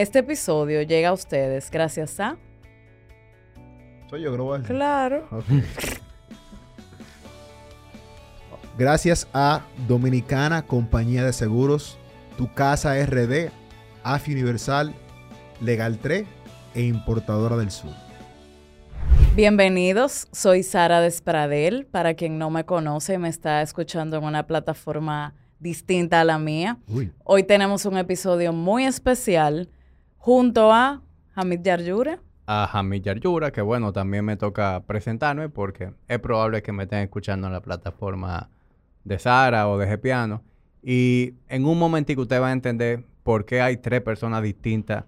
Este episodio llega a ustedes gracias a... Soy yo, Global. Claro. Gracias a Dominicana Compañía de Seguros, Tu Casa RD, AFI Universal, Legal 3 e Importadora del Sur. Bienvenidos, soy Sara Despradel. Para quien no me conoce, me está escuchando en una plataforma distinta a la mía. Uy, Hoy tenemos un episodio muy especial junto a Hamid Yaryura. a Hamid Yaryura, que bueno, también me toca presentarme porque es probable que me estén escuchando en la plataforma de Sara o de G-Piano. Y en un momentico usted va a entender por qué hay tres personas distintas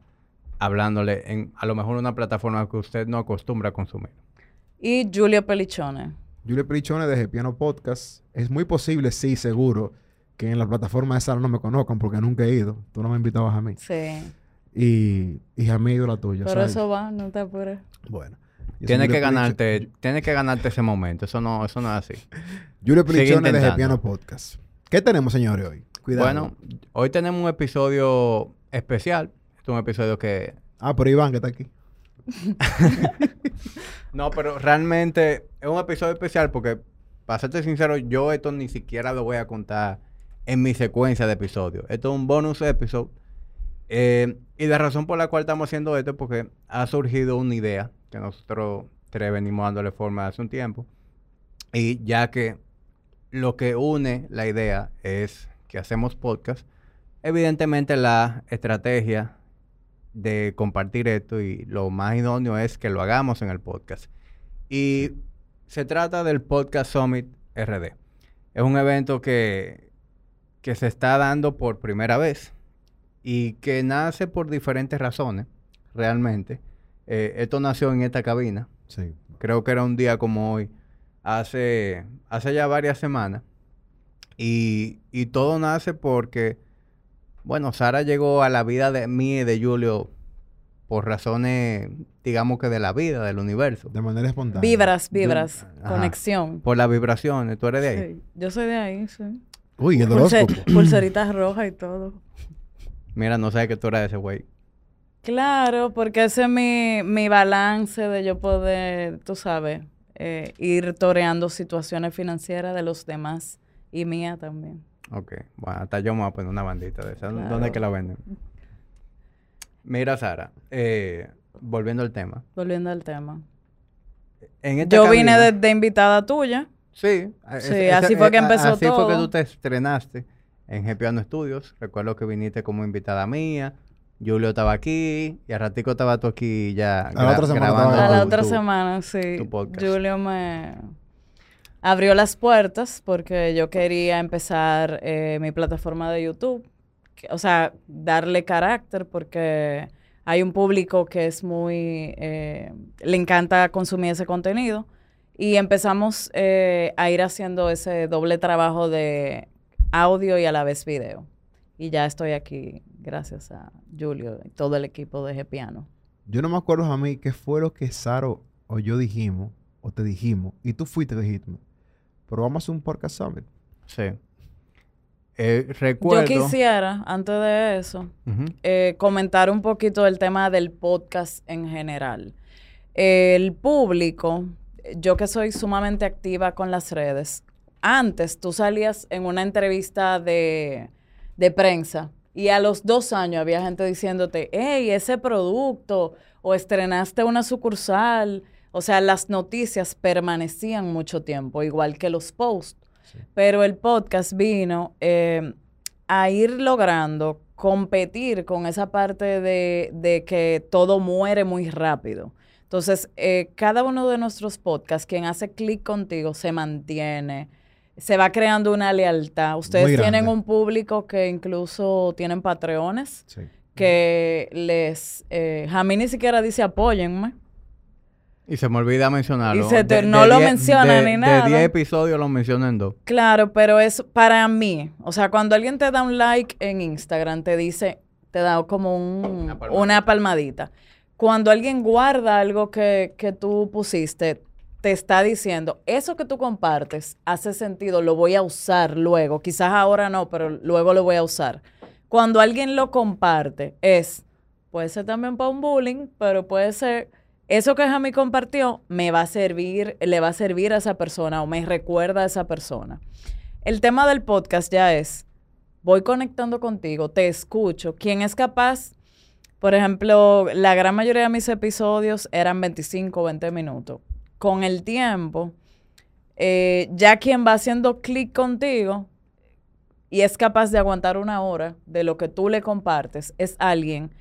hablándole en a lo mejor una plataforma que usted no acostumbra a consumir. y Julio Pelichone. Julio Prichone de Piano Podcast. Es muy posible, sí, seguro, que en la plataforma de Sara no me conozcan porque nunca he ido. Tú no me invitabas a mí. Sí, Y, y a la tuya. por ¿sabes? eso va, no te apures. Bueno. Tienes que ganarte, tienes que ganarte ese momento. Eso no, eso no es así. Julio Sigue Prichone de. Piano Podcast. ¿Qué tenemos, señores, hoy? Cuidado. Bueno, hoy tenemos un episodio especial. Este es un episodio que Ah, pero Iván, que está aquí. No, pero realmente es un episodio especial porque, para serte sincero, yo esto ni siquiera lo voy a contar en mi secuencia de episodios. Esto es un bonus episode. Eh, y la razón por la cual estamos haciendo esto es porque ha surgido una idea que nosotros tres venimos dándole forma hace un tiempo. Y ya que lo que une la idea es que hacemos podcast, evidentemente la estrategia de compartir esto y lo más idóneo es que lo hagamos en el podcast. Y se trata del Podcast Summit RD. Es un evento que, que se está dando por primera vez y que nace por diferentes razones, realmente. Eh, esto nació en esta cabina. Sí. Creo que era un día como hoy, hace, hace ya varias semanas. Y, y todo nace porque, bueno, Sara llegó a la vida de mí y de Julio por razones, digamos que de la vida, del universo. De manera espontánea. Vibras, vibras, conexión. Por las vibraciones. ¿Tú eres de ahí? Sí, yo soy de ahí, sí. Uy, el horóscopo. pulseritas rojas y todo. Mira, no sé que tú eres de ese güey. Claro, porque ese es mi, mi balance de yo poder, tú sabes, eh, ir toreando situaciones financieras de los demás y mía también. Ok. Bueno, hasta yo me voy a poner una bandita de esa. ¿Dónde Claro. es que la venden? Mira, Sara, eh, volviendo al tema. Volviendo al tema. En esta Yo vine de, de invitada tuya. Sí, Sí, así fue que empezó Así fue que todo. tú te estrenaste en Gepiano Studios. Recuerdo que viniste como invitada mía. Julio estaba aquí y a ratico estaba tú aquí ya A la otra semana grabando A la otra tu- semana, sí. tu podcast. Julio me abrió las puertas porque yo quería empezar eh, mi plataforma de YouTube. Que- O sea, darle carácter porque hay un público que es muy... eh, le encanta consumir ese contenido. Y empezamos eh, a ir haciendo ese doble trabajo de audio y a la vez video. Y ya estoy aquí gracias a Julio y todo el equipo de G-Piano. Yo no me acuerdo a mí qué fue lo que Saro o yo dijimos, o te dijimos, y tú fuiste dijiste, pero vamos a hacer un podcast summit. Sí. Eh, recuerdo... Yo quisiera, antes de eso, eh, comentar un poquito el tema del podcast en general. El público, yo que soy sumamente activa con las redes, antes tú salías en una entrevista de, de prensa y a los dos años había gente diciéndote, hey, ese producto, o estrenaste una sucursal. O sea, las noticias permanecían mucho tiempo, igual que los posts. Pero el podcast vino eh, a ir logrando competir con esa parte de, de que todo muere muy rápido. Entonces, eh, cada uno de nuestros podcasts, quien hace clic contigo, se mantiene, se va creando una lealtad. Ustedes tienen un público que incluso tienen patreones, Sí. que les... Eh, a mí ni siquiera dice apóyenme. Y se me olvida mencionarlo. Y se te- no lo diez- menciona de- ni nada. De 10 episodios lo menciono en dos. Claro, pero es para mí. O sea, cuando alguien te da un like en Instagram, te dice, te da como un- Una palmadita. una palmadita. Cuando alguien guarda algo que, que tú pusiste, te está diciendo, eso que tú compartes hace sentido, lo voy a usar luego. Quizás ahora no, pero luego lo voy a usar. Cuando alguien lo comparte, es, puede ser también para un bullying, pero puede ser eso que Jamie compartió me va a servir, le va a servir a esa persona o me recuerda a esa persona. El tema del podcast ya es, voy conectando contigo, te escucho. ¿Quién es capaz? Por ejemplo, la gran mayoría de mis episodios eran 25 o 20 minutos. Con el tiempo, eh, ya quien va haciendo clic contigo y es capaz de aguantar una hora de lo que tú le compartes, es alguien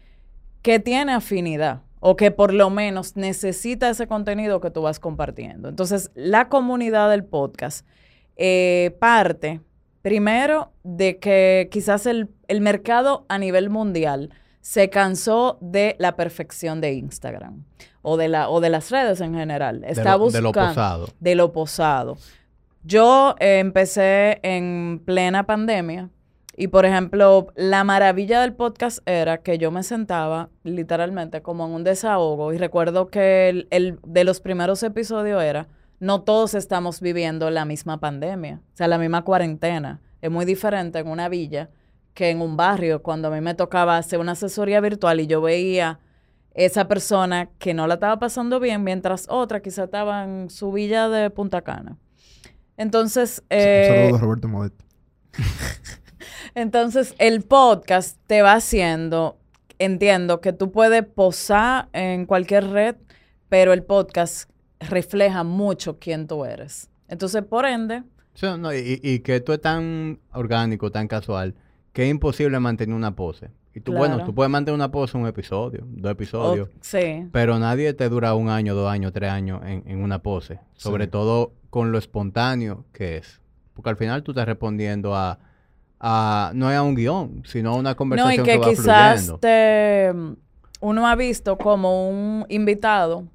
que tiene afinidad o que por lo menos necesita ese contenido que tú vas compartiendo. Entonces, la comunidad del podcast eh, parte primero de que quizás el, mercado a nivel mundial se cansó de la perfección de Instagram o de, la, o de las redes en general. Está buscando de lo posado. De lo posado. Yo eh, empecé en plena pandemia y por ejemplo, la maravilla del podcast era que yo me sentaba literalmente como en un desahogo y recuerdo que el, de los primeros episodios era, no todos estamos viviendo la misma pandemia, o sea, la misma cuarentena. Es muy diferente en una villa que en un barrio, cuando a mí me tocaba hacer una asesoría virtual y yo veía esa persona que no la estaba pasando bien, mientras otra quizá estaba en su villa de Punta Cana. Entonces... Eh, saludo Roberto Modet. Entonces, el podcast te va haciendo, entiendo que tú puedes posar en cualquier red, pero el podcast refleja mucho quién tú eres. Entonces, por ende... y, que tú es tan orgánico, tan casual, que es imposible mantener una pose. Y tú, bueno, tú puedes mantener una pose un episodio, dos episodios. sí. Pero nadie te dura un año, dos años, tres años en, una pose. Sobre todo con lo espontáneo que es. Porque al final tú estás respondiendo a no es a un guion, sino a una conversación no, y que, quizás te, uno ha visto como un invitado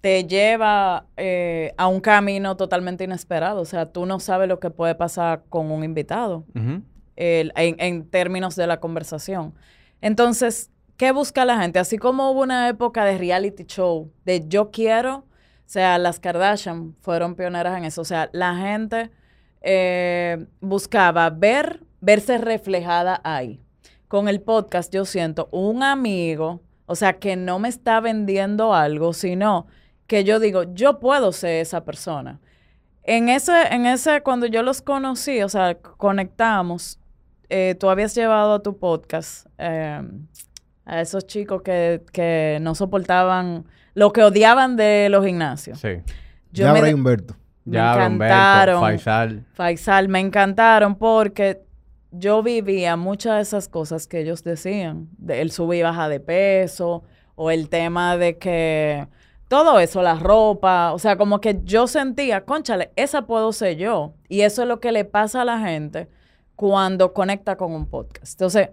te lleva eh, a un camino totalmente inesperado. O sea, tú no sabes lo que puede pasar con un invitado en, términos de la conversación. Entonces, ¿qué busca la gente? Así como hubo una época de reality show, de yo quiero, o sea, las Kardashian fueron pioneras en eso. O sea, la gente eh, buscaba ver verse reflejada ahí. Con el podcast yo siento un amigo, o sea, que no me está vendiendo algo, sino que yo digo, yo puedo ser esa persona. En ese, en ese, cuando yo los conocí, o sea, conectamos, eh, tú habías llevado a tu podcast em, a esos chicos que, que, no soportaban, lo que odiaban de los gimnasios. Sí. Yo ya me, Humberto. Me ya encantaron. Faisal. Faisal, me encantaron porque yo vivía muchas de esas cosas que ellos decían, de el subir y baja de peso, o el tema de que todo eso, la ropa, o sea, como que yo sentía, conchale, esa puedo ser yo. Y eso es lo que le pasa a la gente cuando conecta con un podcast. Entonces,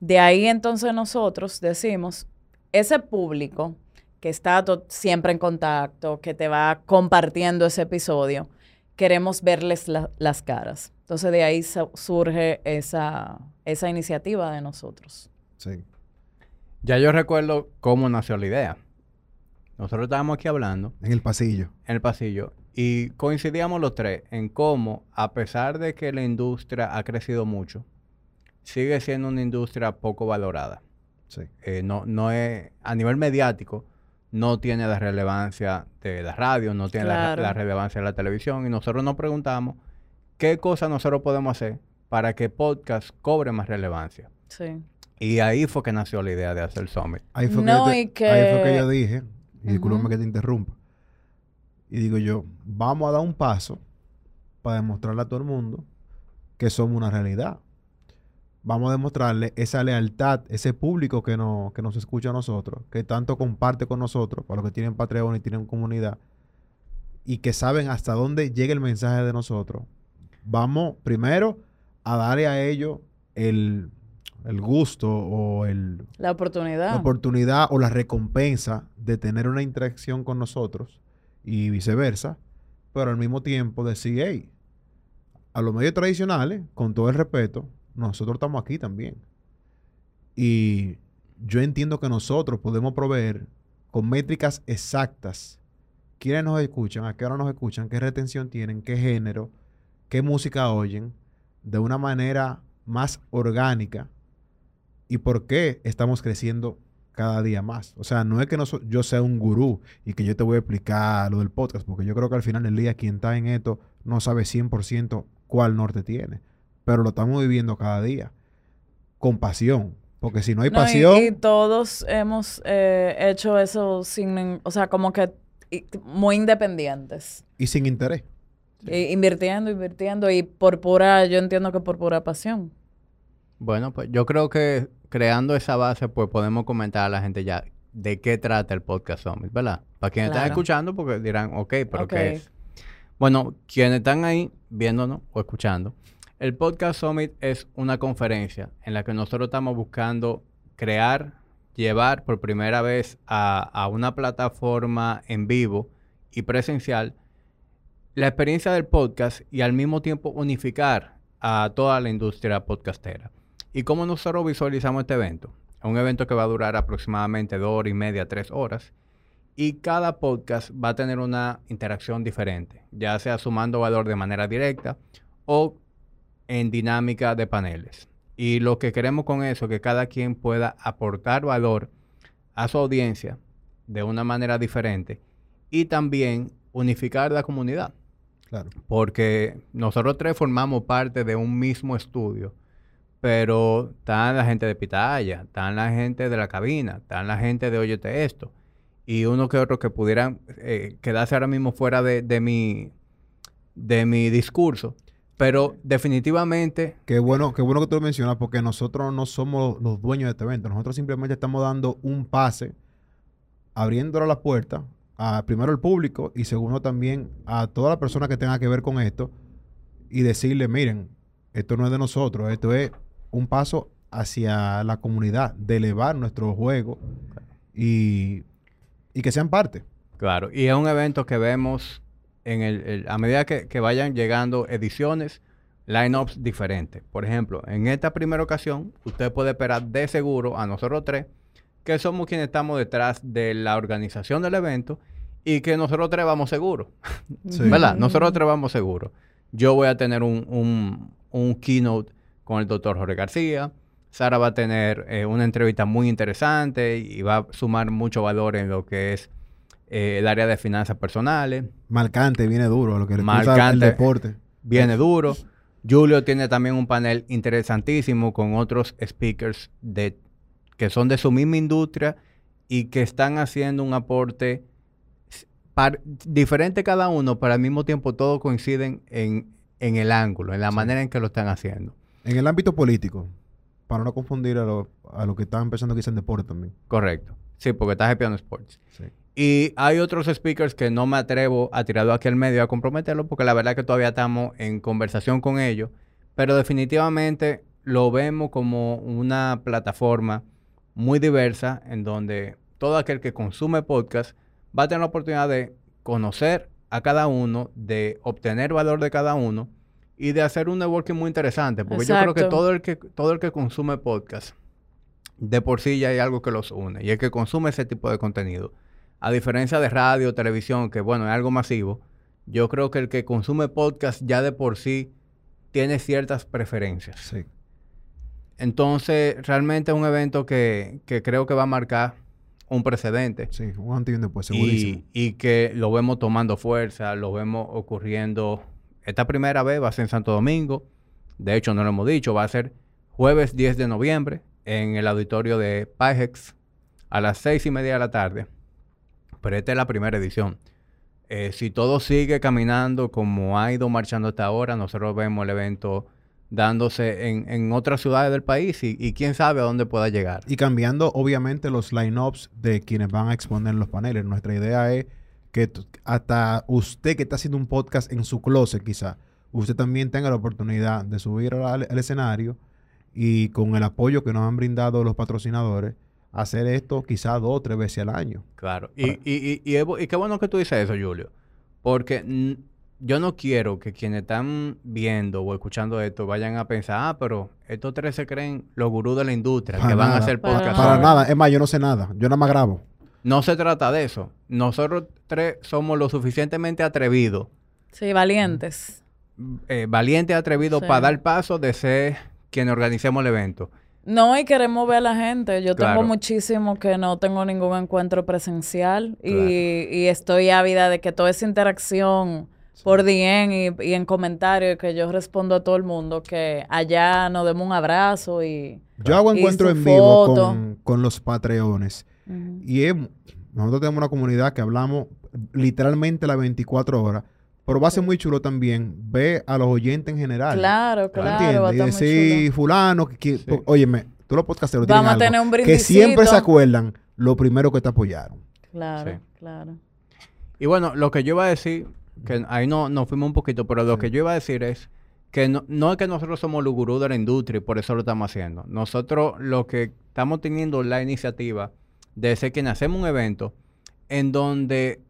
de ahí entonces nosotros decimos, ese público que está siempre en contacto, que te va compartiendo ese episodio, queremos verles las caras. Entonces de ahí surge esa, esa iniciativa de nosotros. Sí. Ya yo recuerdo cómo nació la idea. Nosotros estábamos aquí hablando. En el pasillo. En el pasillo. Y coincidíamos los tres en cómo, a pesar de que la industria ha crecido mucho, sigue siendo una industria poco valorada. Sí. Eh, no, no es, a nivel mediático, no tiene la relevancia de la radio, no tiene la, la, relevancia de la televisión. Y nosotros nos preguntamos qué cosas nosotros podemos hacer para que podcast cobre más relevancia. Sí. Y ahí fue que nació la idea de hacer el Summit. Ahí fue, que, Ahí fue que yo dije, y discúlpame que te interrumpa, y digo yo, vamos a dar un paso para demostrarle a todo el mundo que somos una realidad. Vamos a demostrarle esa lealtad, ese público que, no, que nos escucha a nosotros, que tanto comparte con nosotros, para los que tienen Patreon y tienen comunidad, y que saben hasta dónde llega el mensaje de nosotros, vamos primero a darle a ellos el, gusto o el... La oportunidad. La oportunidad o la recompensa de tener una interacción con nosotros y viceversa, pero al mismo tiempo decir, hey, a los medios tradicionales, con todo el respeto, nosotros estamos aquí también. Y yo entiendo que nosotros podemos proveer con métricas exactas quiénes nos escuchan, a qué hora nos escuchan, qué retención tienen, qué género, qué música oyen de una manera más orgánica y por qué estamos creciendo cada día más. O sea, no es que no so- yo sea un gurú y que yo te voy a explicar lo del podcast, porque yo creo que al final del día quien está en esto no sabe 100% cuál norte tiene, pero lo estamos viviendo cada día con pasión, porque si no hay No, pasión, y, todos hemos eh, hecho eso sin, o sea, como que y- muy independientes. y sin interés. Y invirtiendo, invirtiendo y por pura, yo entiendo que por pura pasión. Bueno, pues yo creo que creando esa base, pues podemos comentar a la gente ya de qué trata el Podcast Summit, ¿verdad? Para quienes están escuchando, porque dirán, ok, pero. ¿qué es? Bueno, quienes están ahí viéndonos o escuchando, el Podcast Summit es una conferencia en la que nosotros estamos buscando crear, llevar por primera vez a, a una plataforma en vivo y presencial la experiencia del podcast y al mismo tiempo unificar a toda la industria podcastera. ¿Y cómo nosotros visualizamos este evento? Es un evento que va a durar aproximadamente dos horas y media, tres horas. Y cada podcast va a tener una interacción diferente, ya sea sumando valor de manera directa o en dinámica de paneles. Y lo que queremos con eso es que cada quien pueda aportar valor a su audiencia de una manera diferente y también unificar la comunidad Claro. porque nosotros tres formamos parte de un mismo estudio, pero están la gente de Pitaya, están la gente de la cabina, están la gente de Óyete Esto, y uno que otro que pudieran eh, quedarse ahora mismo fuera de, de mi, de mi discurso, pero definitivamente, Qué bueno, qué bueno que tú lo mencionas, porque nosotros no somos los dueños de este evento. Nosotros simplemente estamos dando un pase, abriéndole la puerta a primero al público y segundo también a toda la persona que tenga que ver con esto y decirle, miren, esto no es de nosotros, esto es un paso hacia la comunidad, de elevar nuestro juego y, y que sean parte. claro, y es un evento que vemos en el, el- a medida que, que vayan llegando ediciones, lineups diferentes. Por ejemplo, en esta primera ocasión, usted puede esperar de seguro a nosotros tres, que somos quienes estamos detrás de la organización del evento y que nosotros tres vamos seguros. Sí. ¿Verdad? Nosotros tres vamos seguros. Yo voy a tener un, un- un keynote con el doctor Jorge García. Sara va a tener eh, una entrevista muy interesante y va a sumar mucho valor en lo que es eh, el área de finanzas personales. Marcante, viene duro, lo que gusta el Marcante. deporte. Viene duro. Julio tiene también un panel interesantísimo con otros speakers de, que son de su misma industria y que están haciendo un aporte par- diferente cada uno, pero al mismo tiempo todos coinciden en, en el ángulo, en la Sí. manera en que lo están haciendo. En el ámbito político, para no confundir a lo, a lo que están empezando quizá en deporte también. Correcto. Sí, porque está Happy on Sports. Sí. Y hay otros speakers que no me atrevo a tirarlo aquí al medio a comprometerlo porque la verdad que todavía estamos en conversación con ellos. Pero definitivamente lo vemos como una plataforma muy diversa en donde todo aquel que consume podcast va a tener la oportunidad de conocer a cada uno, de obtener valor de cada uno y de hacer un networking muy interesante. Porque yo creo que todo el que todo el que consume podcast de por sí ya hay algo que los une. Y el que consume ese tipo de contenido, a diferencia de radio, televisión, que bueno, es algo masivo, yo creo que el que consume podcast ya de por sí tiene ciertas preferencias. Sí. Entonces, realmente es un evento que, que creo que va a marcar un precedente. Sí, un antes y un después, segurísimo. Y, y que lo vemos tomando fuerza, lo vemos ocurriendo. Esta primera vez va a ser en Santo Domingo. De hecho, no lo hemos dicho, va a ser jueves 10 de noviembre en el auditorio de Pajex a las seis y media de la tarde. Pero esta es la primera edición. Eh, si todo sigue caminando como ha ido marchando hasta ahora, nosotros vemos el evento dándose en, otras ciudades del país y, y quién sabe a dónde pueda llegar. Y cambiando, obviamente, los lineups de quienes van a exponer los paneles. Nuestra idea es que hasta usted que está haciendo un podcast en su closet, quizá, usted también tenga la oportunidad de subir al, al escenario y con el apoyo que nos han brindado los patrocinadores, hacer esto quizá dos o tres veces al año. Claro. Y, y, y, qué bueno que tú dices eso, Julio. Porque yo no quiero que quienes están viendo o escuchando esto vayan a pensar, ah, pero estos tres se creen los gurús de la industria Para que van a hacer Para podcast. Para Ah. nada. Es más, yo no sé nada. Yo nada más grabo. No se trata de eso. Nosotros tres somos lo suficientemente atrevidos, Sí, valientes. eh, valientes atrevidos Sí. para dar paso de ser quienes organicemos el evento. No, y queremos ver a la gente. Yo Claro. tengo muchísimo que no tengo ningún encuentro presencial y, Claro. y estoy ávida de que toda esa interacción por DM y, y en comentarios que yo respondo a todo el mundo, que allá nos demos un abrazo y... Yo hago encuentro en vivo con los patreones. Y es- nosotros tenemos una comunidad que hablamos literalmente las 24 horas. Pero va a ser muy chulo también ver a los oyentes en general. Claro, claro, Y decir, fulano, que, que- po- óyeme, tú los podcasteros Vamos a tener un que siempre se acuerdan lo primero que te apoyaron. Claro, Sí. claro. Y bueno, lo que yo iba a decir, que ahí no, nos fuimos un poquito, pero lo Sí. que yo iba a decir es que no, no es que nosotros somos los gurús de la industria y por eso lo estamos haciendo. Nosotros lo que estamos teniendo la iniciativa de quien hacemos un evento en donde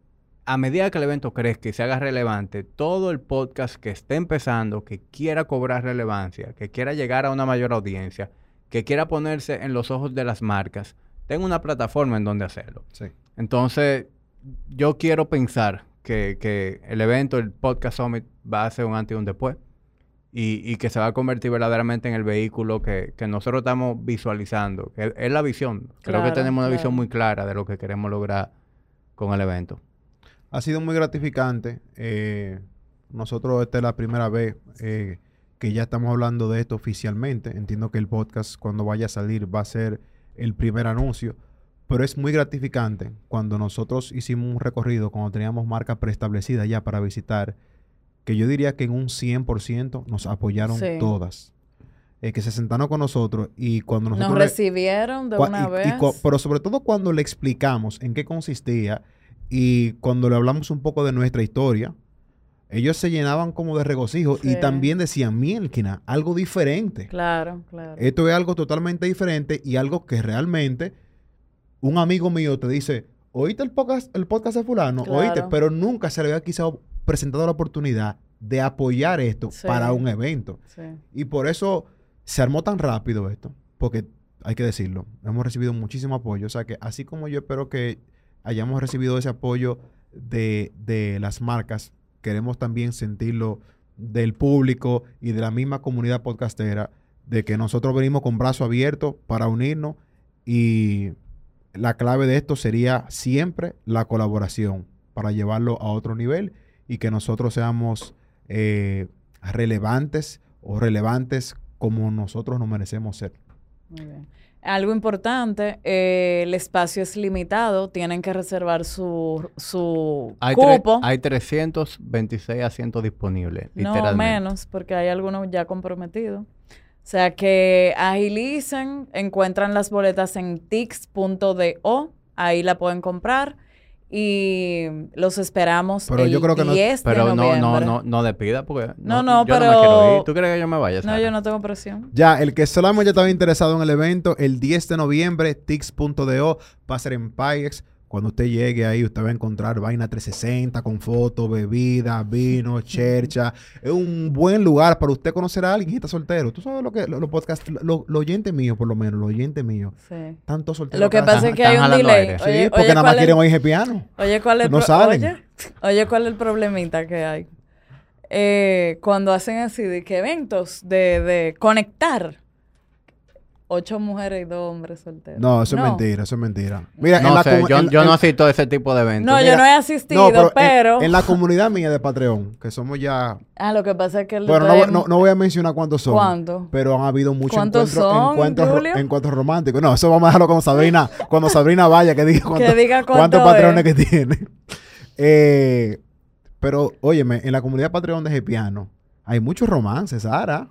a medida que el evento crezca y se haga relevante, todo el podcast que esté empezando, que quiera cobrar relevancia, que quiera llegar a una mayor audiencia, que quiera ponerse en los ojos de las marcas, tenga una plataforma en donde hacerlo. Sí. Entonces, yo quiero pensar que, que el evento, el Podcast Summit, va a ser un antes y un después. Y, y que se va a convertir verdaderamente en el vehículo que, que nosotros estamos visualizando. Que es, es la visión. Creo que Claro, tenemos una visión claro. muy clara de lo que queremos lograr con el evento. Ha sido muy gratificante. eh, nosotros esta es la primera vez eh, que ya estamos hablando de esto oficialmente. Entiendo que el podcast cuando vaya a salir va a ser el primer anuncio. Pero es muy gratificante cuando nosotros hicimos un recorrido, cuando teníamos marca preestablecida ya para visitar, que yo diría que en un 100% nos apoyaron Sí. todas. Eh, que se sentaron con nosotros y cuando nosotros... Nos recibieron de una y- vez. pero sobre todo cuando le explicamos en qué consistía y cuando le hablamos un poco de nuestra historia, ellos se llenaban como de regocijo y también decían, Mielkina, algo diferente. Claro, claro. Esto es algo totalmente diferente y algo que realmente un amigo mío te dice, oíste el podcast, el podcast de fulano, oíste, Claro. pero nunca se le había quizás presentado la oportunidad de apoyar esto Sí. para un evento. Sí. Y por eso se armó tan rápido esto, porque hay que decirlo, hemos recibido muchísimo apoyo. O sea que así como yo espero que hayamos recibido ese apoyo de, de las marcas, queremos también sentirlo del público y de la misma comunidad podcastera, de que nosotros venimos con brazo abierto para unirnos y la clave de esto sería siempre la colaboración para llevarlo a otro nivel y que nosotros seamos eh, relevantes o relevantes como nosotros nos merecemos ser. Muy bien. Algo importante, eh, el espacio es limitado, tienen que reservar su, su Hay, tre- cupo. hay 326 asientos disponibles, No literalmente. menos, porque hay algunos ya comprometidos. O sea que agilicen, encuentran las boletas en tix.do, ahí la pueden comprar y los esperamos Pero el yo creo que no- 10 de Pero no, no, noviembre. no, no despida porque No, no, yo no me pero- quiero ir. ¿Tú crees que yo me vaya? No, yo no tengo presión. Ya, el que solamente estaba interesado en el evento, el 10 de noviembre, tix.do, va a ser en Pyrex. Cuando usted llegue ahí, usted va a encontrar vaina 360 con fotos, bebida, vino, chercha. Es un buen lugar para usted conocer a alguien y está soltero. Tú sabes lo que los podcasts, los lo, lo oyentes míos, por lo menos, los oyentes míos, Sí. tanto solteros. Lo que pasa es que están hay un delay. Sí, Oye, porque nada más ¿cuál es- quieren oír ese piano. Oye, ¿cuál es el No salen. Oye, oye, ¿cuál es el problemita que hay? Eh, cuando hacen así de que eventos de, de conectar ocho mujeres y dos hombres solteros. No, eso es mentira, eso es mentira. Mira, en No la sé, comu- yo, en- yo no asisto a ese tipo de eventos. No, yo no he asistido, No, pero... en- En, la comunidad mía de Patreon, que somos ya. Ah, lo que pasa es que... el de Bueno, no, ustedes- no, no voy a mencionar cuántos son. ¿Cuánto? Pero han habido muchos ¿Cuántos encuentros, son, encuentros, románticos. No, eso vamos a dejarlo con Sabrina. cuando Sabrina vaya, que diga, cuánto- diga cuánto cuántos patrones es. que tiene. Eh, pero, óyeme, en la comunidad Patreon de Gepiano hay muchos romances, Sara.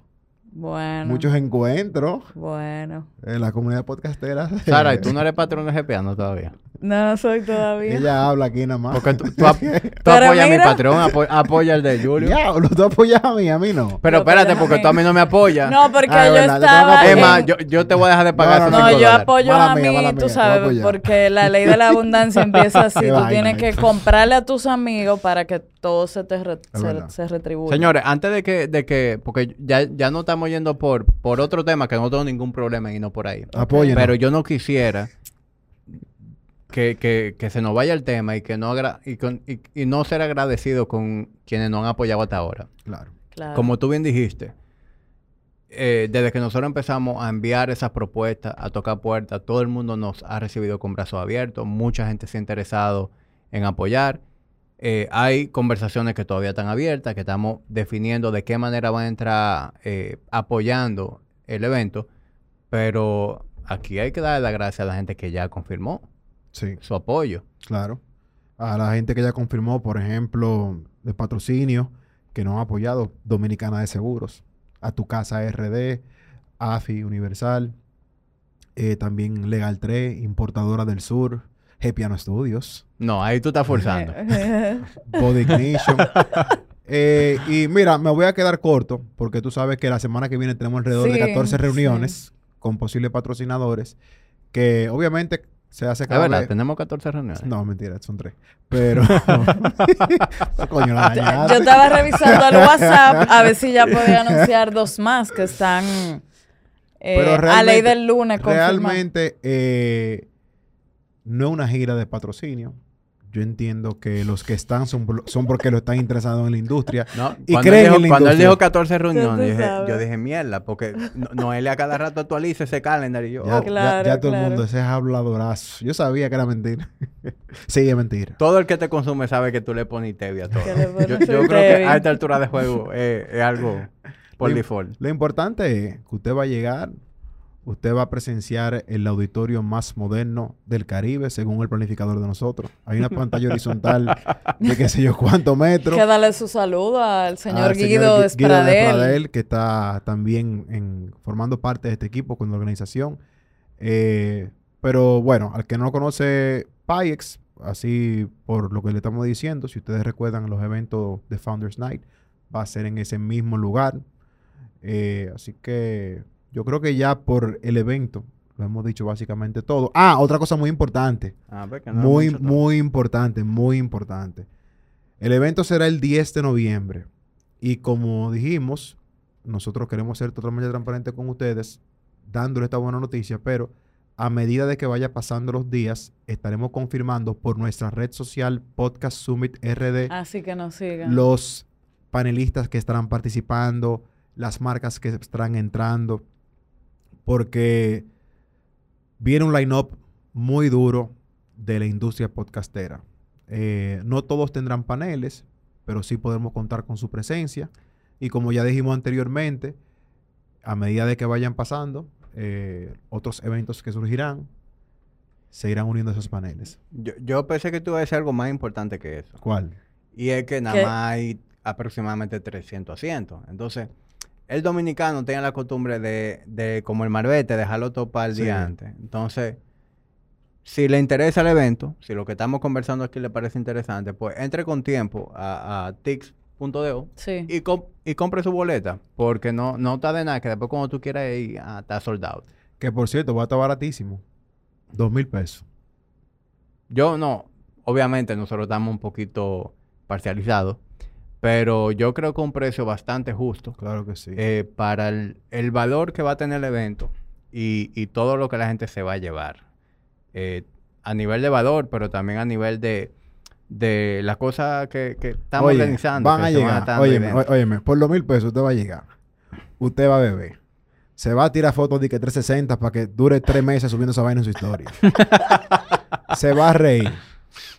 Bueno, Muchos encuentros bueno. en la comunidad podcastera. Sara, ¿y tú no eres patrón de GPA todavía? No, no soy todavía. Ella habla aquí nada más. Porque tú, tú ap- tú apoyas a mi patrón, apo- apoya el de Julio. Diablo, tú apoyas a mí, a mí no. Pero No, pero espérate, porque tú a mí no me apoyas. No, porque Ah, yo verdad, estaba... es más, en- yo, yo te voy a dejar de pagar No, no, No, yo apoyo Mala a mí, mía, tú sabes, porque la ley de la abundancia empieza así. Qué tú vaina, tienes que comprarle a tus amigos para que todo se te re- se, retribuya. Señores, antes de que, de que, porque ya, ya no estamos yendo por, por otro tema que no tengo ningún problema en irnos por ahí. Apóyenos. Pero yo no quisiera que, que, que se nos vaya el tema y que no agra- y, con- y- y no ser agradecido con quienes nos han apoyado hasta ahora. Claro. Claro. Como tú bien dijiste, eh, desde que nosotros empezamos a enviar esas propuestas, a tocar puertas, todo el mundo nos ha recibido con brazos abiertos, mucha gente se ha interesado en apoyar. Eh, hay conversaciones que todavía están abiertas, que estamos definiendo de qué manera van a entrar eh, apoyando el evento, pero aquí hay que darle las gracias a la gente que ya confirmó Sí, su apoyo. claro. A la gente que ya confirmó, por ejemplo, de patrocinio, que nos ha apoyado, Dominicana de Seguros, a tu casa RD, AFI Universal, eh, también Legal 3, Importadora del Sur, Gepiano Studios, No, ahí tú estás forzando. Body Ignition. Eh, y mira, me voy a quedar corto porque tú sabes que la semana que viene tenemos alrededor de Sí, 14 sí. reuniones con posibles patrocinadores que obviamente se hace Es cada verdad, vez- tenemos 14 reuniones. No, mentira, son tres. Pero. Coño, la dañaste. Yo estaba revisando el WhatsApp a ver si ya podía anunciar dos más que están eh, Pero a ley del lunes. Realmente, eh, no es una gira de patrocinio. Yo entiendo que los que están son, son porque lo están interesados en la industria. No, Y cuando, creen él dijo, en la cuando él dijo 14 reuniones, yo dije, sabes. yo dije mierda, porque no- Noelia cada rato actualiza ese calendar y yo, Ya, oh, ya- Claro, ya todo el mundo ese es habladorazo. Yo sabía que era mentira. sí, es mentira. todo el que te consume sabe que tú le pones TV a todo. Yo, yo creo que a esta altura de juego eh, es algo por Lo- default. Lo importante es que usted va a llegar, usted va a presenciar el auditorio más moderno del Caribe, según el planificador de nosotros. Hay una pantalla horizontal de qué sé yo cuántos metros. Que darle su saludo al señor al Guido Gui- Despradel. Despradel, que está también en- formando parte de este equipo con la organización. Eh, pero bueno, al que no conoce Payex, así por lo que le estamos diciendo, si ustedes recuerdan los eventos de Founders Night, va a ser en ese mismo lugar. Eh, así que yo creo que ya por el evento lo hemos dicho básicamente todo. Ah, otra cosa muy importante. Ah, no Muy, muy importante, muy importante. El evento será el 10 de noviembre. Y como dijimos, nosotros queremos ser totalmente transparentes con ustedes, dándole esta buena noticia, pero a medida de que vaya pasando los días, estaremos confirmando por nuestra red social Podcast Summit RD Así que nos sigan. los panelistas que estarán participando, las marcas que estarán entrando, porque viene un line-up muy duro de la industria podcastera. Eh, no todos tendrán paneles, pero sí podemos contar con su presencia. Y como ya dijimos anteriormente, a medida de que vayan pasando, eh, otros eventos que surgirán, se irán uniendo a esos paneles. Yo, yo pensé que tú ibas a decir algo más importante que eso. ¿Cuál? Y es que nada ¿Qué? más hay aproximadamente 300 asientos. Entonces, el dominicano tiene la costumbre de, de como el marbete, dejarlo todo para el Sí. día antes. Entonces, si le interesa el evento, si lo que estamos conversando aquí le parece interesante, pues entre con tiempo a, a tix.do Sí. y, com- y compre su boleta. Porque no, no está de nada, que después cuando tú quieras ir, ah, está soldado. Que por cierto, va a estar baratísimo. Dos mil pesos. Yo no, obviamente nosotros estamos un poquito parcializados, pero yo creo que un precio bastante justo Claro que sí. eh, para el, el valor que va a tener el evento y, y todo lo que la gente se va a llevar. Eh, a nivel de valor, pero también a nivel de, de las cosas que, que estamos Oye, organizando. Van a llegar. estar Óyeme, óyeme, por los mil pesos usted va a llegar. Usted va a beber. Se va a tirar fotos de que 360 para que dure tres meses subiendo esa vaina en su historia. Se va a reír.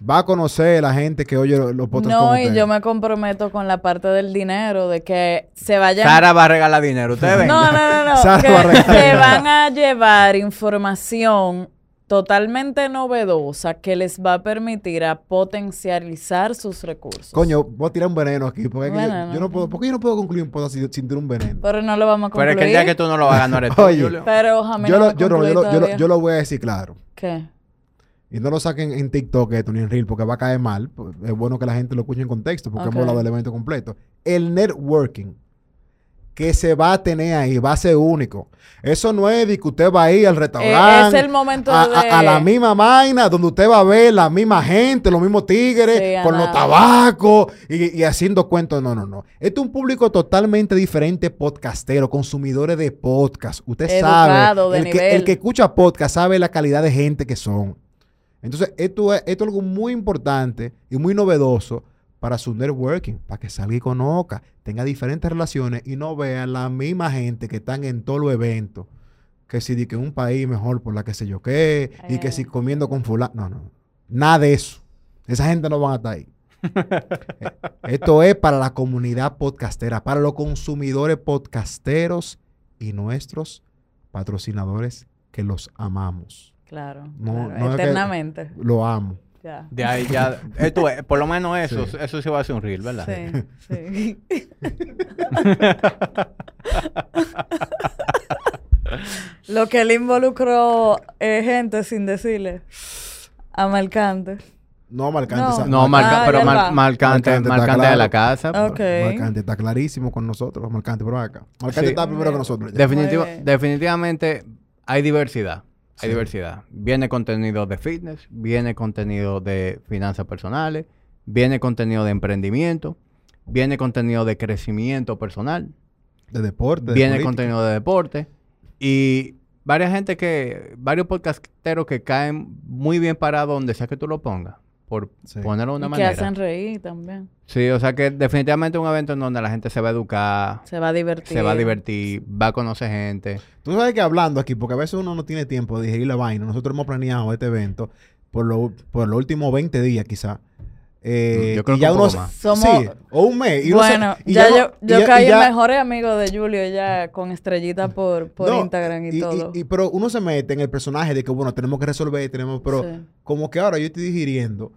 Va a conocer a la gente que oye los, podcasts No, y yo me comprometo con la parte del dinero, de que se vayan... Sara va a regalar dinero. Ustedes ven. No, no, no, no. Sara que Barrera. se van a llevar información totalmente novedosa que les va a permitir a potencializar sus recursos. Coño, voy a tirar un veneno aquí. Porque que yo- Veneno. yo, no puedo, ¿Por qué yo no puedo concluir un podcast sin, sin tirar un veneno? Pero no lo vamos a Pero concluir. es que el día que tú no lo vas a ganar es tú, Oye. Julio. Pero Yo no lo, va a yo, no, yo, lo, lo, yo lo voy a decir claro. ¿Qué? Y no lo saquen en TikTok esto ni en Reel porque va a caer mal. Pues, Es bueno que la gente lo escuche en contexto porque hemos hablado del evento completo. El networking que se va a tener ahí va a ser único. Eso no es de que usted va a ir al Eh, restaurante. es el momento a, de... a- a la misma vaina donde usted va a ver la misma gente, los mismos tigres, Sí, con los tabacos y, y haciendo cuentos. No, no, no. Este es un público totalmente diferente, podcastero, consumidores de podcast. Usted Educado, sabe, de el que, el que escucha podcast sabe la calidad de gente que son. Entonces, esto es, esto es algo muy importante y muy novedoso para su networking, para que salga y conozca, tenga diferentes relaciones y no vea la misma gente que están en todos los eventos. Que si di que un país mejor por la que sé yo qué, y que si Eh. comiendo con fulano. No, no. Nada de eso. Esa gente no van a estar ahí. Eh, Esto es para la comunidad podcastera, para los consumidores podcasteros y nuestros patrocinadores que los amamos. Claro, No, claro, no es que- eternamente. Lo amo. Ya. De ahí ya, es, por lo menos eso, Sí. eso sí va a ser un reel, ¿verdad? Sí, sí. Lo que él involucró eh, gente sin decirle a Marcante. No, Marcante. No. No, marca, Ah, pero Mar- va. marcante, Marcante de la casa. Marcante está clarísimo con nosotros. Marcante, pero acá. Marcante Sí. está primero que nosotros. bien. definitivamente hay diversidad. Hay diversidad. Viene contenido de fitness, viene contenido de finanzas personales, viene contenido de emprendimiento, viene contenido de crecimiento personal, De deporte. de viene contenido de deporte y varias gente que, varios podcasteros que caen muy bien parados donde sea que tú lo pongas, por Sí. ponerlo de una Y que manera. hacen reír también. Sí, o sea que definitivamente es un evento en donde la gente se va a educar, Se va a divertir. se va a divertir, va a conocer gente. Tú sabes que hablando aquí, porque a veces uno no tiene tiempo de digerir la vaina. Nosotros hemos planeado este evento por, lo- por los últimos 20 días, quizá. Eh, Yo creo y que ya un poco uno- más. Somos- Sí, o un mes. y se- Bueno, y ya, yo, y yo ya- y caí en ya- mejores amigos de Julio ya con estrellitas por, por No, Instagram y, y- y- todo. y- pero uno se mete en el personaje de que, bueno, tenemos que resolver, tenemos, pero Sí. como que ahora yo estoy digiriendo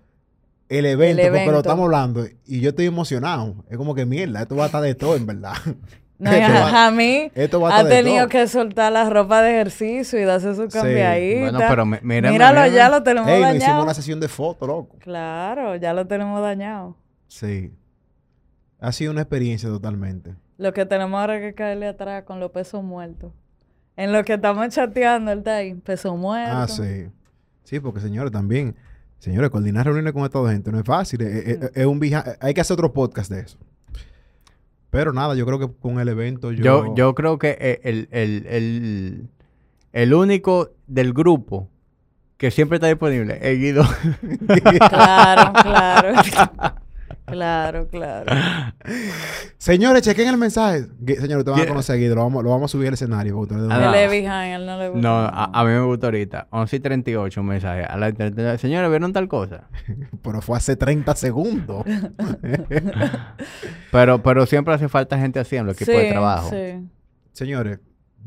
el evento, porque evento. lo estamos hablando y yo estoy emocionado. Es como que mierda, esto va a estar de todo, en verdad. No, a ha tenido que soltar la ropa de ejercicio y darse su Sí. cambiadita. Bueno, pero mi- mírame, Míralo, mírame. ya lo tenemos Ey, dañado. hicimos una sesión de fotos, loco. Claro, ya lo tenemos dañado. Sí. Ha sido una experiencia totalmente. Lo que tenemos ahora es que caerle atrás con los pesos muertos. En lo que estamos chateando, él está ahí, peso muerto. Ah, sí. Sí, porque señores, también, señores, coordinar reuniones con esta gente no es fácil. Es, es- es un vija- hay que hacer otro podcast de eso. Pero nada, yo creo que con el evento yo... Yo, yo creo que eh, el, el, el, el único del grupo que siempre está disponible es Guido. Claro, claro. claro, claro. Señores, chequen el mensaje. Señores, te van a conocer a Guido. Lo vamos, lo vamos a subir al escenario. para ustedes Ah, no. behind, él no le gusta. No, a, a mí me gusta ahorita. 11 y 38 un mensaje. A la inter- Señores, ¿vieron tal cosa? Pero fue hace 30 segundos. Pero, pero siempre hace falta gente así en los equipos de trabajo. sí. Señores,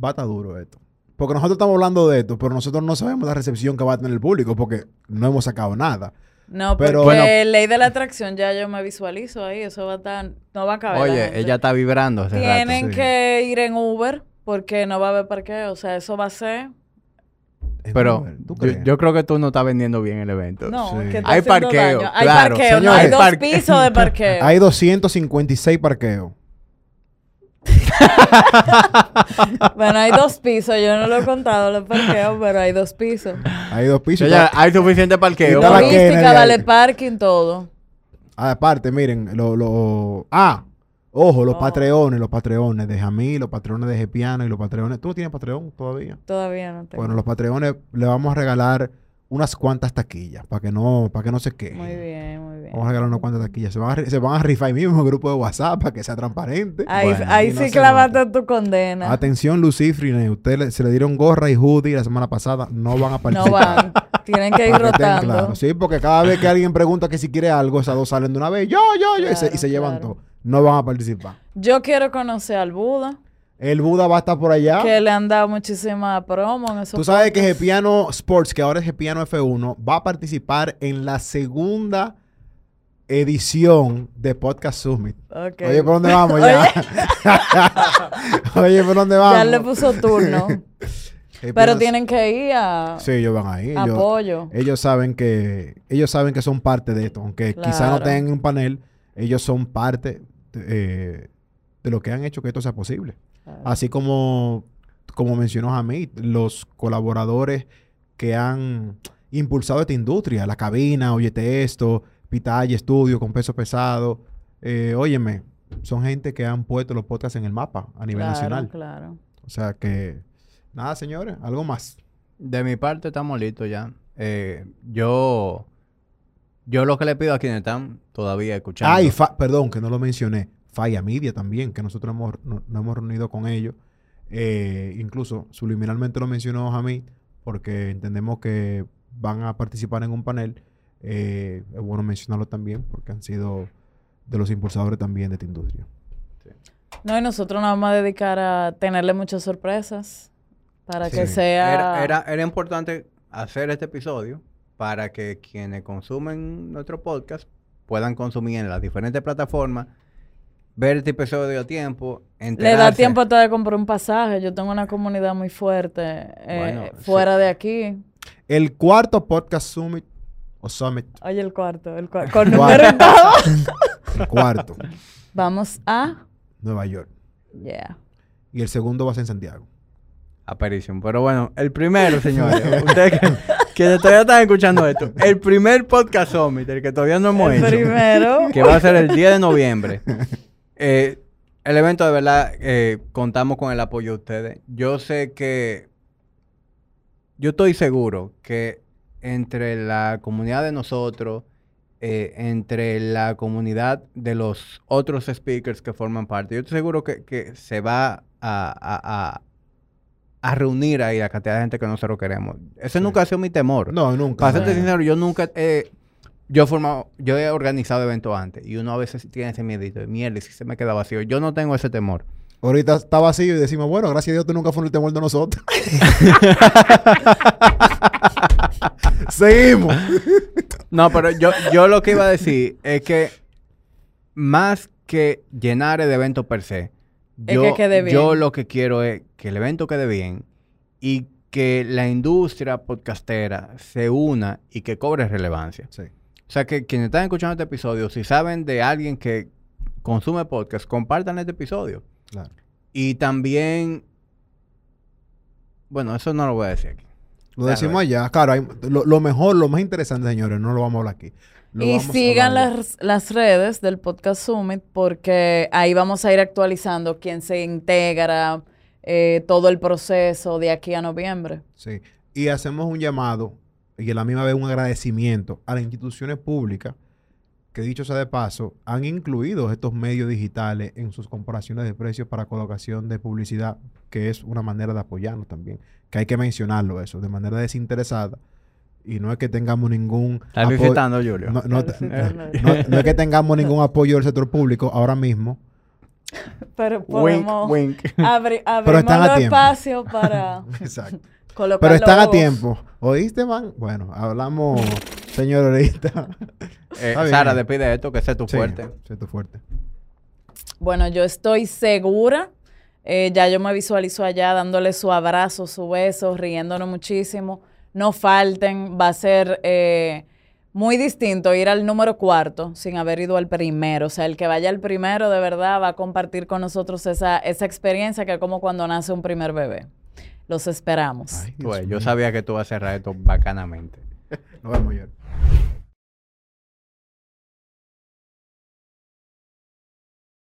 va a estar duro esto. Porque nosotros estamos hablando de esto, pero nosotros no sabemos la recepción que va a tener el público porque no hemos sacado nada. No, Pero- porque Bueno. ley de la atracción ya yo me visualizo ahí. Eso va a estar... No va a caber Oye, ella está vibrando hace Tienen sí. que ir en Uber porque no va a haber parqueo. O sea, eso va a ser... Pero Uber, ¿tú yo, yo creo que tú no estás vendiendo bien el evento. No, Sí. que Hay parqueo, daño. Hay claro. parqueo, no Señores. hay dos Parque- pisos de parqueo. Hay 256 parqueos. Bueno, hay dos pisos. Yo no lo he contado los parqueos, pero hay dos pisos. Hay dos pisos. Ella- hay suficiente parqueo. Está Logística, vale parking, todo. Ah, Aparte, miren, lo, lo... Ah, ojo, los Oh. patreones, los patreones de Jamí, los patreones de Gepiano y los patreones... ¿Tú no tienes patreon todavía? Todavía no tengo. Bueno, los patreones le vamos a regalar unas cuantas taquillas para que no para que no se queden. Muy bien, muy bien. Vamos a regalar unas cuantas taquillas. Se van a, se van a rifar ahí mismo en el grupo de WhatsApp para que sea transparente. Ahí, Bueno, ahí no sí clavaste tu condena. Atención, Lucifrine. Ustedes se le dieron gorra y hoodie la semana pasada. No van a participar. No van. Tienen que ir Para que estén rotando. Sí, porque cada vez que alguien pregunta que si quiere algo, esas dos salen de una vez. Yo, yo, yo. y se, y se Claro, llevan todo. No van a participar. Yo quiero conocer al Buda, El Buda va a estar por allá. que le han dado muchísima promo en esos Tú sabes que Gepiano Sports, que ahora es Gepiano F1, va a participar en la segunda edición de Podcast Summit. Ok. Oye, ¿por dónde vamos ya? Oye, ¿por dónde vamos? Ya le puso turno. Pero tienen que ir a Sí, ellos van ahí. Ellos, apoyo. ellos saben que ellos saben que son parte de esto, aunque quizá no tengan un panel, ellos son parte de, eh, de lo que han hecho que esto sea posible. Claro. Así como, como mencionó Hamid, los colaboradores que han impulsado esta industria, la cabina, Oyete Esto, Pitaya Estudio con peso pesado, eh, óyeme, son gente que han puesto los podcasts en el mapa a nivel Claro, nacional. Claro. O sea que, nada, señores, algo más. De mi parte estamos listos ya. Eh, yo Yo lo que le pido a quienes están todavía escuchando. Y fa- perdón, que no lo mencioné. Falla Media también, que nosotros hemos, no- nos hemos reunido con ellos. Eh, incluso subliminalmente lo mencionó a mí, porque entendemos que van a participar en un panel. Eh, es bueno mencionarlo también, porque han sido de los impulsadores también de esta industria. No, y nosotros nos vamos a dedicar a tenerle muchas sorpresas para que sea... Era, era, era importante hacer este episodio para que quienes consumen nuestro podcast puedan consumir en las diferentes plataformas, ver este episodio a tiempo, Le da tiempo hasta de comprar un pasaje. Yo tengo una comunidad muy fuerte eh, Bueno, fuera sí. de aquí. El cuarto podcast summit o summit, Oye, el cuarto, el cuarto. Con todo. el cuarto, Vamos a... Nueva York. Yeah. Y el segundo va a ser en Santiago. Aparición. Pero bueno, el primero, señores. ustedes que, que todavía están escuchando esto. El primer podcast summit, el que todavía no hemos El hecho. primero. que va a ser el 10 de noviembre. Eh, el evento de verdad, eh, contamos con el apoyo de ustedes. Yo sé que, yo estoy seguro que entre la comunidad de nosotros, eh, entre la comunidad de los otros speakers que forman parte, yo estoy seguro que, que se va a, a- a- a reunir ahí la cantidad de gente que nosotros queremos. Ese Sí. nunca ha sido mi temor. No, nunca. Para serte sincero, yo nunca he... Yo he formado... Yo he organizado eventos antes. Y uno a veces tiene ese miedito de mierda, y si se me queda vacío. Yo no tengo ese temor. Ahorita está vacío y decimos, bueno, gracias a Dios tú nunca fuiste el temor de nosotros. Seguimos. No, pero yo, yo lo que iba a decir es que... Más que llenar el evento per se. Es Yo, que quede bien. yo lo que quiero es que el evento quede bien. Y que la industria podcastera se una y que cobre relevancia. Sí. O sea, que quienes están escuchando este episodio, si saben de alguien que consume podcast, compartan este episodio. Claro. Y también, bueno, eso no lo voy a decir aquí. Lo Claro. decimos allá. Claro, hay- lo, lo mejor, lo más interesante, señores, no lo vamos a hablar aquí. Lo Y sigan las, las redes del Podcast Summit porque ahí vamos a ir actualizando quién se integra, eh, todo el proceso de aquí a noviembre. Sí. Y hacemos un llamado y a la misma vez un agradecimiento a las instituciones públicas que, dicho sea de paso, han incluido estos medios digitales en sus comparaciones de precios para colocación de publicidad, que es una manera de apoyarnos también. Que hay que mencionarlo eso, de manera desinteresada. Y no es que tengamos ningún ¿Estás apoyo- visitando, Julio? no, no- Estás no- visitando. no es que tengamos ningún apoyo del sector público ahora mismo. Pero Wink, podemos wink. abri- Pero están a abrimos tiempo. espacio para Exacto. Colocar Pero están a tiempo. ¿Oíste, man? Bueno, hablamos, señor, ahorita. Eh. Sara, despide esto, que es tu Sí, fuerte. sí, tu fuerte. Bueno, yo estoy segura. eh, ya yo me visualizo allá dándole su abrazo, su beso, riéndonos muchísimo. No falten, va a ser eh, muy distinto ir al número cuarto sin haber ido al primero. O sea, el que vaya al primero de verdad va a compartir con nosotros esa, esa experiencia que es como cuando nace un primer bebé. Los esperamos. Yo sabía que tú vas a cerrar esto bacanamente. Nos vemos, York.